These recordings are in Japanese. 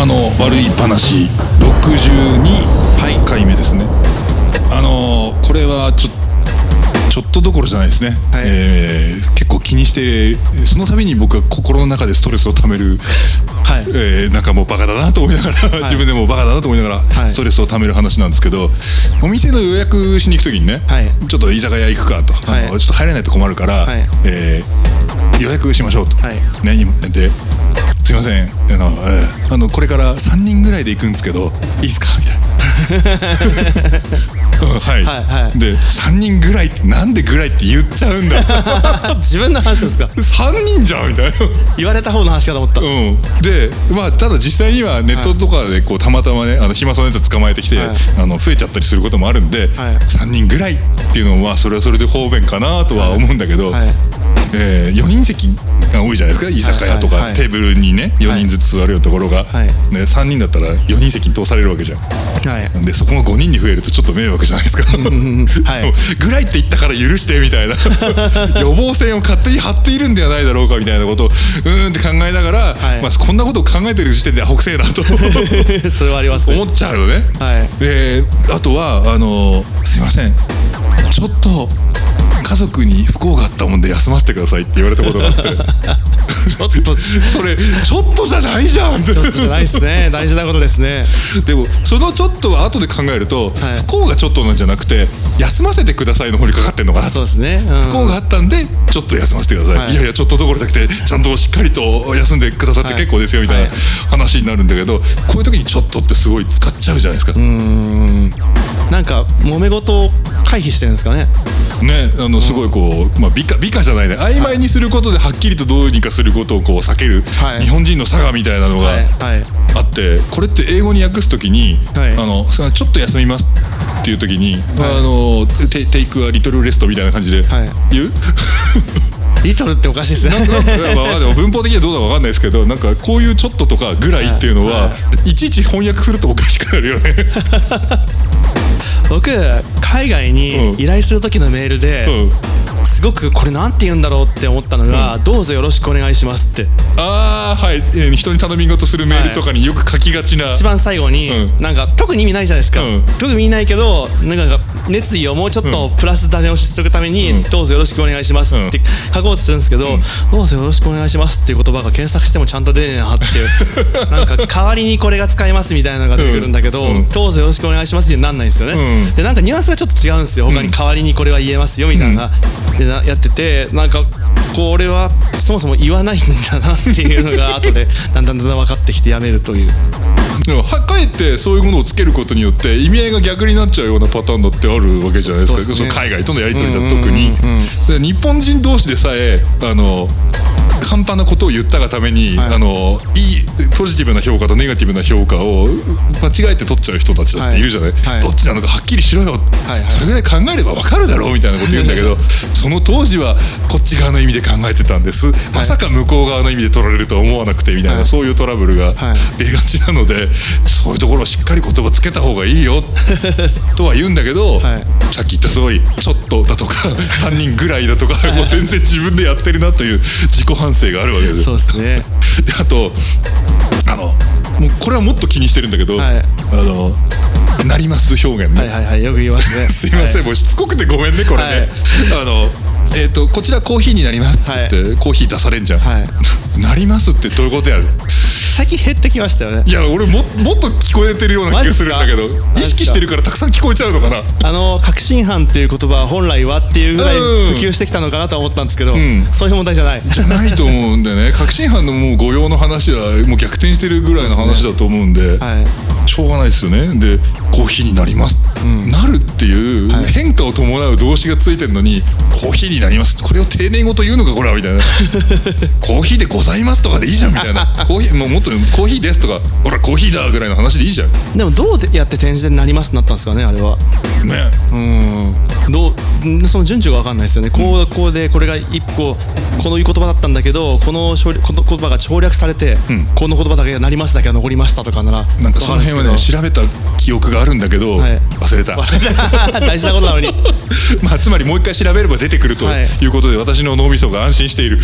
山の悪い話62回目ですね、あのーこれはちょちょっとどころじゃないですね、はい。えー結構気にしてその度に僕は心の中でストレスをためる、はい。えーなんかもうバカだなと思いながら、自分でもバカだなと思いながら、はい。ストレスをためる話なんですけどお店の予約しに行く時にね、はい。ちょっと居酒屋行くかと、あのはい。ちょっと入れないと困るから、はい。えー予約しましょうと、はい。ね、今ですいません。あの、えーあのこれから3人ぐらいで行くんですけどいいですか？みたいな。うんはい、はいはい。で3人ぐらいってなんでぐらいって言っちゃうんだ？自分の話ですか？3人じゃん！みたいな。言われた方の話かと思った、うん、でまあただ実際にはネットとかでこうたまたまねあの暇そうなやつ捕まえてきて、はい。あの増えちゃったりすることもあるんで、はい。3人ぐらいっていうのはそれはそれで方便かなとは思うんだけど、はいえ4人席が多いじゃないですか。居酒屋とか、テーブルにね4人ずつ座るようなところが、はい。ね、3人だったら4人席に通されるわけじゃん。はい。でそこが5人に増えるとちょっと迷惑じゃないですか。はい。ぐらいって言ったから許してみたいな。予防線を勝手に張っているんではないだろうかみたいなことをうーんって考えながら、はい。まあ、こんなことを考えてる時点でアホくせえなと。それはあります思っちゃうのね。はい。であとはあのすいません。ちょっと家族に不幸があったもんで休ませてくださいって言われたことがあって。ちょっとそれちょっとじゃないじゃん。ってちょっとじゃないですね。大事なことですね。でもそのちょっとは後で考えると、はい。不幸がちょっとなんじゃなくて休ませてくださいの方にかかってんのかなと。そうですね、うん。不幸があったんでちょっと休ませてください、はい。い、やいやちょっとどころじゃなくてちゃんとしっかりと休んでくださって結構ですよみたいなはい。話になるんだけどこういう時にちょっとってすごい使っちゃうじゃないですか、なんか揉め事を回避してるんですかね。ねあのすごいこう、まあ、美化美化じゃないね。曖昧にすることではっきりとどうにかすることをこう避ける、はい。日本人の差がみたいなのがはい。はい。あってこれって英語に訳す時に「はい。あのちょっと休みます」っていう時に「あのテテイクはリトルレスト」みたいな感じではい。言う、リトルっておかしいですね。文法的にはどうだかわかんないですけどなんかこういうちょっととかぐらいっていうのは、、はい。ちいち翻訳するとおかしくなるよね。僕海外にうん。依頼する時のメールで、うん。すごくこれなんて言うんだろうって思ったのが、どうぞよろしくお願いしますって。ああはい、えー人に頼み事するメールとかによく書きがちな、一番最後に、うん。なんか特に意味ないじゃないですか、うん。特に意味ないけどなんか熱意をもうちょっとプラス種押しするために、うん。どうぞよろしくお願いしますって書こうとするんですけど、どうぞよろしくお願いしますっていう言葉が検索してもちゃんと出ねえなっていう なんか代わりにこれが使えますみたいなのが出てくるんだけど、うん。どうぞよろしくお願いしますってなんないんですよね、うん。でなんかニュアンスがちょっと違うんですよ。他に代わりにこれは言えますよみたいな、でなやっててなんかこれはそもそも言わないんだなっていうのが後で だんだんだんだん分かってきてやめるという。でもはかえってそういうものをつけることによって意味合いが逆になっちゃうようなパターンだってあるわけじゃないですか。そうですね。海外とのやり取りだと特に。で日本人同士でさえあの簡単なことを言ったがために、はい。あのいいポジティブな評価とネガティブな評価を間違えて取っちゃう人たちだっているじゃない、はい。はいどっちなのかはっきりしろよ、はいはい。それぐらい考えれば分かるだろうみたいなこと言うんだけどその当時はこっち側の意味で考えてたんです、まさか向こう側の意味で取られるとは思わなくてみたいな、はい。そういうトラブルがはい。出がちなのでそういうところはしっかり言葉つけた方がいいよ とは言うんだけど、はい。さっき言った通りちょっとだとか3人ぐらいだとかもう全然自分でやってるなという自己反省があるわけですそうですね。で あとあのもうこれはもっと気にしてるんだけど、はい。あのなります表現ね、はいはいはいよく言いますね。すいません、はい。もうしつこくてごめんねこれね、はい。あのえっ、とこちらコーヒーになりますって言って、コーヒー出されんじゃん、はい。なりますってどういうことやる？最近減ってきましたよね。いや俺ももっと聞こえてるような気がするんだけど意識してるからたくさん聞こえちゃうのかな？あの確信犯っていう言葉は本来はっていうぐらいうん普及してきたのかなとは思ったんですけど、ん。そういう問題じゃない。じゃないと思うんでね。確信犯のもう御用の話はもう逆転してるぐらいの話だと思うんではい。しょうがないですよね。でコーヒーになります、なるっていう変化を伴う動詞がついてるのにコーヒーになります。これを丁寧語と言うのかこれはみたいな。コーヒーでございますとかでいいじゃんみたいな。コーヒーもうもっとコーヒーですとかほらコーヒーだぐらいの話でいいじゃん。でもどうやって転じてなりますってなったんですかねあれは。ね。うん。どうんその順序が分かんないですよね。こうこうでこれが一個この言葉だったんだけどこのこの言葉が省略されて、この言葉だけがなりますだけが残りましたとかならなんかその辺はね調べた記憶があるんだけど、はい。忘れた。大事なことなのに、はい、まあつまりもう一回調べれば出てくるとはいいうことで、私の脳みそが安心している、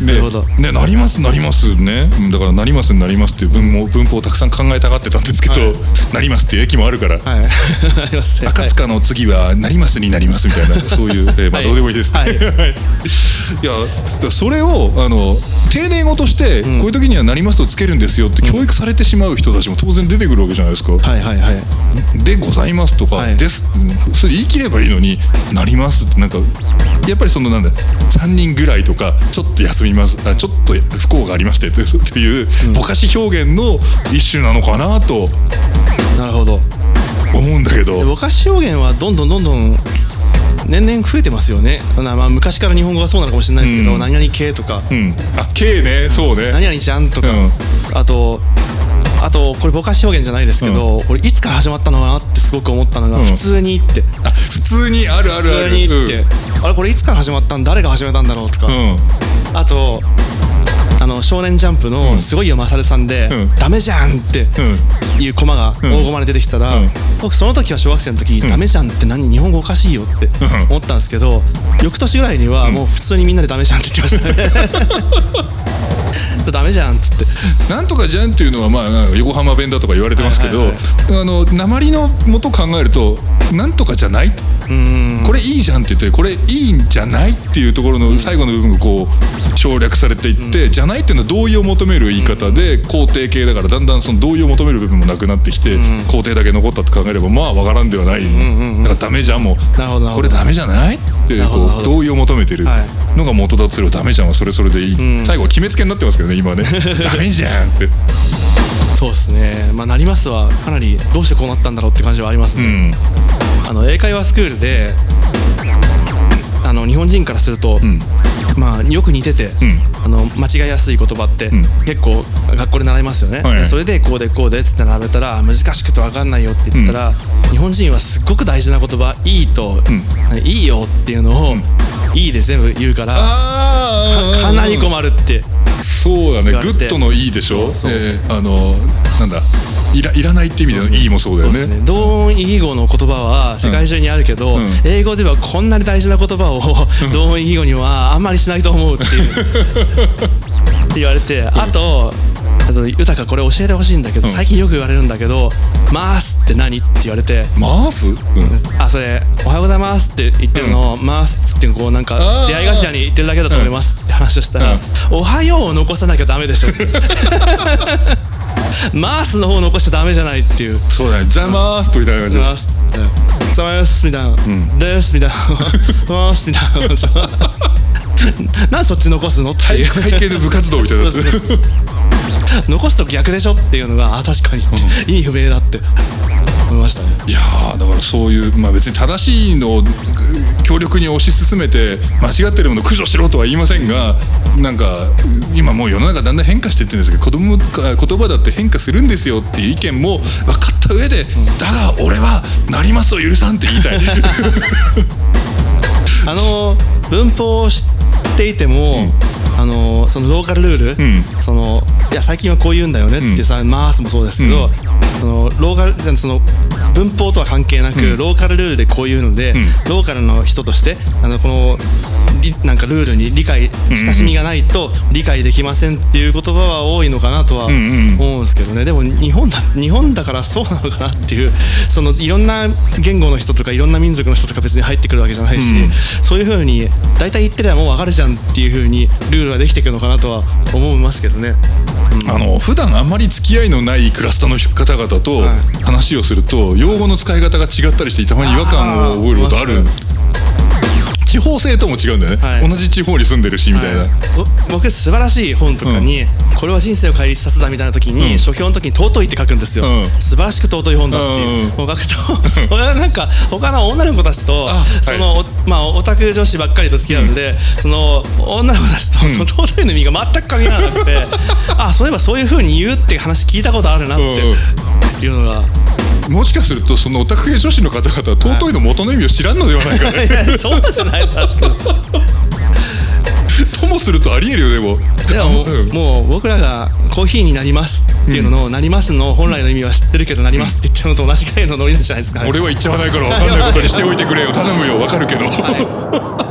なるほど。ねなりますなります。ね。うんだからなりますになりますっていう文も文法をたくさん考えたがってたんですけど、はい。なりますっていう駅もあるから、はい。赤塚の次はなりますになりますみたいなそういう、えーまあはい。どうでもいいですね。はい。はいいやそれをあの丁寧語として、こういう時にはなりますをつけるんですよって教育されてしまう人たちも当然出てくるわけじゃないですか。はいはいはい。でございますとか、はい。です。うんそれ言い切ればいいのになりますってなんかやっぱりそのなんだ3人ぐらいとかちょっと休みますあちょっと不幸がありましてってっていうぼかし表現の一種なのかなとなるほど。思うんだけでど。ぼかし表現はどんどんどんどん年々増えてますよね。なまあ昔から日本語がそうなのかもしれないですけど、うん。何々系とか、うん、あ K ね。そうね。何々ちゃんとか、うん。あとあとこれぼかし表現じゃないですけど、これいつから始まったのかなってすごく思ったのが、うん。普通にって。あ普通にあるあるある。普通にって、あれこれいつから始まったん？誰が始めたんだろうとか、うん、うん。あとあの少年ジャンプのすごいよまさんで、うん。ダメじゃんっていうコマが大駒で出てきたら、うん。僕その時は小学生の時、ダメじゃんって何日本語おかしいよって思ったんですけど翌年ぐらいにはもう普通にみんなでダメじゃんって言ってましたね ダメじゃんっつって。なんとかじゃんっていうのはまあ横浜弁だとか言われてますけど、はいはいあの鉛の元考えるとなんとかじゃない？うん。これいいじゃんって言ってこれいいんじゃないっていうところの最後の部分がこう省略されていって、じゃないっていうのは同意を求める言い方で肯定形だからだんだんその同意を求める部分もなくなってきて、肯定だけ残ったって考えればまあわからんではない、だからダメじゃんもなるほどなるほど。これダメじゃない？ってなるほどなるほど。こう同意を求めてる。はのが元だとすればダメじゃん。はそれそれでいい、最後決めつけになってますけどね今ね。ダメじゃんって。そうですね。まあなりますはかなりどうしてこうなったんだろうって感じはありますね、うん。あの英会話スクールであの日本人からすると、まあよく似てて、ん。あの間違いやすい言葉って、ん。結構学校で習いますよね、はいでそれでこうでこうでっつって並べたら難しくて分かんないよって言ったら、日本人はすっごく大事な言葉「いい」と「いいよ」っていうのを「いい」で全部言うからかなり困るって。そうだね。 good のいいでしょ？そうえーあのなんだ？いらいらないって意味でのいいもそうだよね。同音異義語の言葉は世界中にあるけど、うん。うん。英語ではこんなに大事な言葉を同音異義語にはあんまりしないと思うっていう。って言われてあと豊かこれ教えてほしいんだけど、うん。最近よく言われるんだけど「ます」って何って言われて。回す、うん、あそれ「おはようございます」って言ってるの。を「ます」ってこうなんか出会い頭に言ってるだけだと思いますって話をしたらうん「おはよう」を残さなきゃダメでしょマ ースの方残しちゃダメじゃないっていう。そうだね。ざまーすとみたいな感じざます。ざますみたいな、ですみたいな。ますみたいな感じなんでそっち残すのって体いう。育会系の部活動みたいな残すと逆でしょっていうのがあ確かに、いい不明だって。思いましたね。いやーだからそういうまあ別に正しいのをぐ強力に推し進めて間違ってるものを駆除しろとは言いませんがなんか今もう世の中だんだん変化していってるんですけど子供か言葉だって変化するんですよっていう意見も分かった上で、だが俺はなりますを許さんって言いたい。あの文法を知っていても、あのそのローカルルール、ん。そのいや最近はこう言うんだよねってさ、マースもそうですけど、そのローカルじゃあその文法とは関係なく、ローカルルールでこういうので、ローカルの人としてあのこのりなんかルールに理解親しみがないと理解できませんっていう言葉は多いのかなとは思うんですけどね、でも日本だ日本だからそうなのかなっていうそのいろんな言語の人とかいろんな民族の人とか別に入ってくるわけじゃないし、そういうふうに大体言ってりゃもう分かるじゃんっていうふうにルールはできていくのかなとは思いますけどね。あの普段あんまり付き合いのないクラスターの方々とはい。話をすると用語の使い方が違ったりしてたまに違和感を覚えることある方性とも違うんだよね、はい。同じ地方に住んでるしみたいな、はい。ぼ僕素晴らしい本とかに、これは人生を変えさせたみたいな時に、うん。書評の時に尊いって書くんですよ、うん。素晴らしく尊い本だっていう、書くと それはなんか他の女の子たちとあはい。その、おまあオタク女子ばっかりと付き合うんで、その女の子たちと、その尊いの意味が全く噛み合わなくてあそういえばそういう風に言うって話聞いたことあるなっていうのが、もしかするとそのオタク系女子の方々は尊いの元の意味を知らんのではないかね。いやそうじゃないんですけどともするとありえるよでもでももう,、うん。もう僕らがコーヒーになりますっていうのの、なりますの本来の意味は知ってるけどなりますって言っちゃうのと同じぐらいのノリなんじゃないですか、俺は言っちゃわないから分かんないことにしておいてくれよ。頼むよ。分かるけど、嫌い